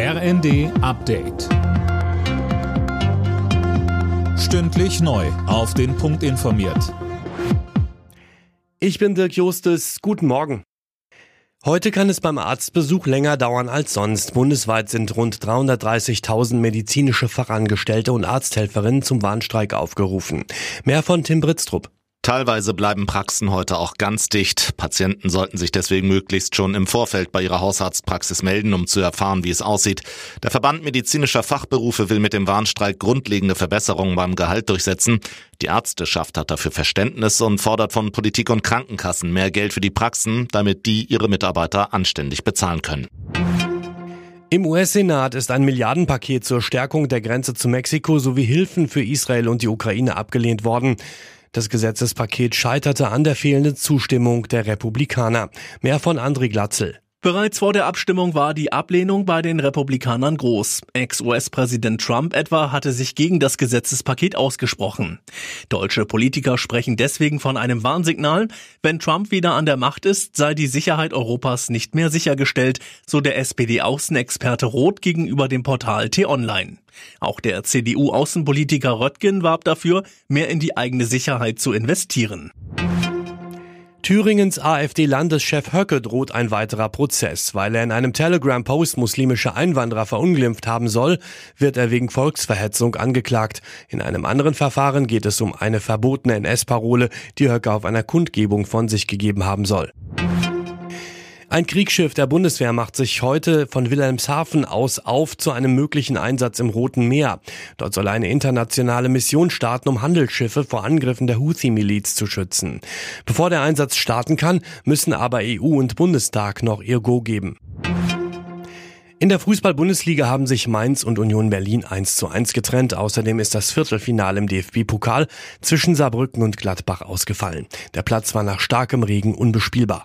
RND Update. Stündlich neu. Auf den Punkt informiert. Ich bin Dirk Justes. Guten Morgen. Heute kann es beim Arztbesuch länger dauern als sonst. Bundesweit sind rund 330.000 medizinische Fachangestellte und Arzthelferinnen zum Warnstreik aufgerufen. Mehr von Tim Britztrup. Teilweise bleiben Praxen heute auch ganz dicht. Patienten sollten sich deswegen möglichst schon im Vorfeld bei ihrer Hausarztpraxis melden, um zu erfahren, wie es aussieht. Der Verband medizinischer Fachberufe will mit dem Warnstreik grundlegende Verbesserungen beim Gehalt durchsetzen. Die Ärzteschaft hat dafür Verständnis und fordert von Politik und Krankenkassen mehr Geld für die Praxen, damit die ihre Mitarbeiter anständig bezahlen können. Im US-Senat ist ein Milliardenpaket zur Stärkung der Grenze zu Mexiko sowie Hilfen für Israel und die Ukraine abgelehnt worden. Das Gesetzespaket scheiterte an der fehlenden Zustimmung der Republikaner. Mehr von André Glatzel. Bereits vor der Abstimmung war die Ablehnung bei den Republikanern groß. Ex-US-Präsident Trump etwa hatte sich gegen das Gesetzespaket ausgesprochen. Deutsche Politiker sprechen deswegen von einem Warnsignal. Wenn Trump wieder an der Macht ist, sei die Sicherheit Europas nicht mehr sichergestellt, so der SPD-Außenexperte Roth gegenüber dem Portal T-Online. Auch der CDU-Außenpolitiker Röttgen warb dafür, mehr in die eigene Sicherheit zu investieren. Thüringens AfD-Landeschef Höcke droht ein weiterer Prozess. Weil er in einem Telegram-Post muslimische Einwanderer verunglimpft haben soll, wird er wegen Volksverhetzung angeklagt. In einem anderen Verfahren geht es um eine verbotene NS-Parole, die Höcke auf einer Kundgebung von sich gegeben haben soll. Ein Kriegsschiff der Bundeswehr macht sich heute von Wilhelmshaven aus auf zu einem möglichen Einsatz im Roten Meer. Dort soll eine internationale Mission starten, um Handelsschiffe vor Angriffen der Houthi-Miliz zu schützen. Bevor der Einsatz starten kann, müssen aber EU und Bundestag noch ihr Go geben. In der Fußball-Bundesliga haben sich Mainz und Union Berlin 1 zu 1 getrennt. Außerdem ist das Viertelfinale im DFB-Pokal zwischen Saarbrücken und Gladbach ausgefallen. Der Platz war nach starkem Regen unbespielbar.